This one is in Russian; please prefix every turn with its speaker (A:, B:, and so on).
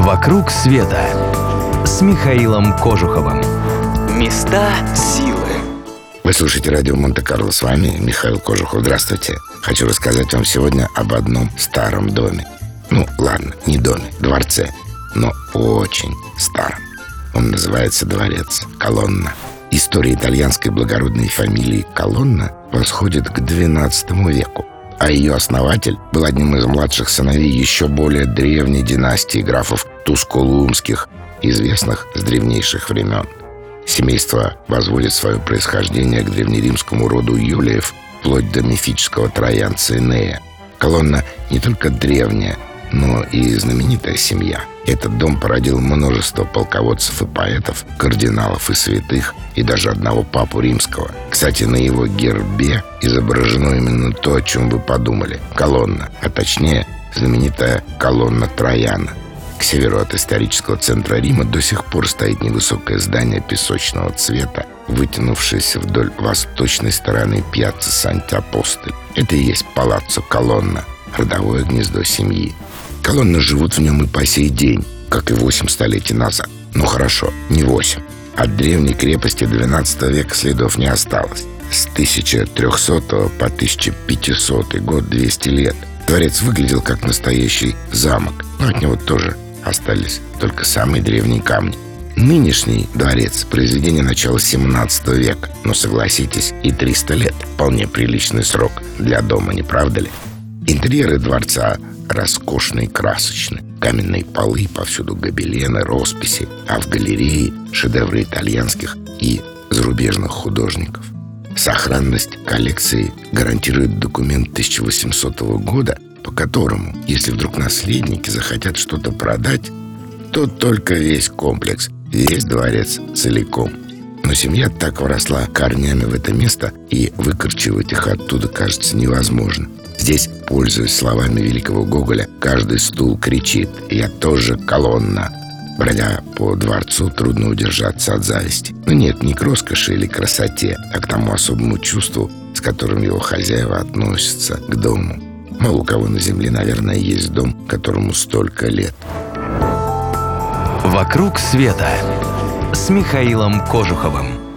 A: «Вокруг света» с Михаилом Кожуховым. Места силы.
B: Вы слушаете радио Монте-Карло. С вами Михаил Кожухов. Здравствуйте. Хочу рассказать вам сегодня об одном старом доме. Ну, ладно, не доме, дворце, но очень старом. Он называется Дворец Колонна. История итальянской благородной фамилии Колонна восходит к XII веку а ее основатель был одним из младших сыновей еще более древней династии графов Тускулумских, известных с древнейших времен. Семейство возводит свое происхождение к древнеримскому роду Юлиев, вплоть до мифического троянца Инея. Колонна не только древняя, но и знаменитая семья. Этот дом породил множество полководцев и поэтов, кардиналов и святых, и даже одного папу римского. Кстати, на его гербе изображено именно то, о чем вы подумали. Колонна, а точнее, знаменитая колонна Трояна. К северу от исторического центра Рима до сих пор стоит невысокое здание песочного цвета, вытянувшееся вдоль восточной стороны пьяцца Санти-Апостоль. Это и есть палаццо Колонна, родовое гнездо семьи. Колонны живут в нем и по сей день, как и восемь столетий назад. Ну хорошо, не восемь. От древней крепости XII века следов не осталось. С 1300 по 1500 год 200 лет. Дворец выглядел как настоящий замок, но от него тоже остались только самые древние камни. Нынешний дворец – произведение начала 17 века, но согласитесь, и 300 лет – вполне приличный срок для дома, не правда ли? Интерьеры дворца роскошные и красочные. Каменные полы, повсюду гобелены, росписи, а в галерее шедевры итальянских и зарубежных художников. Сохранность коллекции гарантирует документ 1800 года, по которому, если вдруг наследники захотят что-то продать, то только весь комплекс, весь дворец целиком. Но семья так вросла корнями в это место, и выкорчевать их оттуда кажется невозможно. Здесь, пользуясь словами великого Гоголя, каждый стул кричит «Я тоже колонна». Бродя по дворцу, трудно удержаться от зависти. Но нет, не к роскоши или красоте, а к тому особому чувству, с которым его хозяева относятся к дому. Мало у кого на земле, наверное, есть дом, которому столько лет.
A: «Вокруг света» с Михаилом Кожуховым.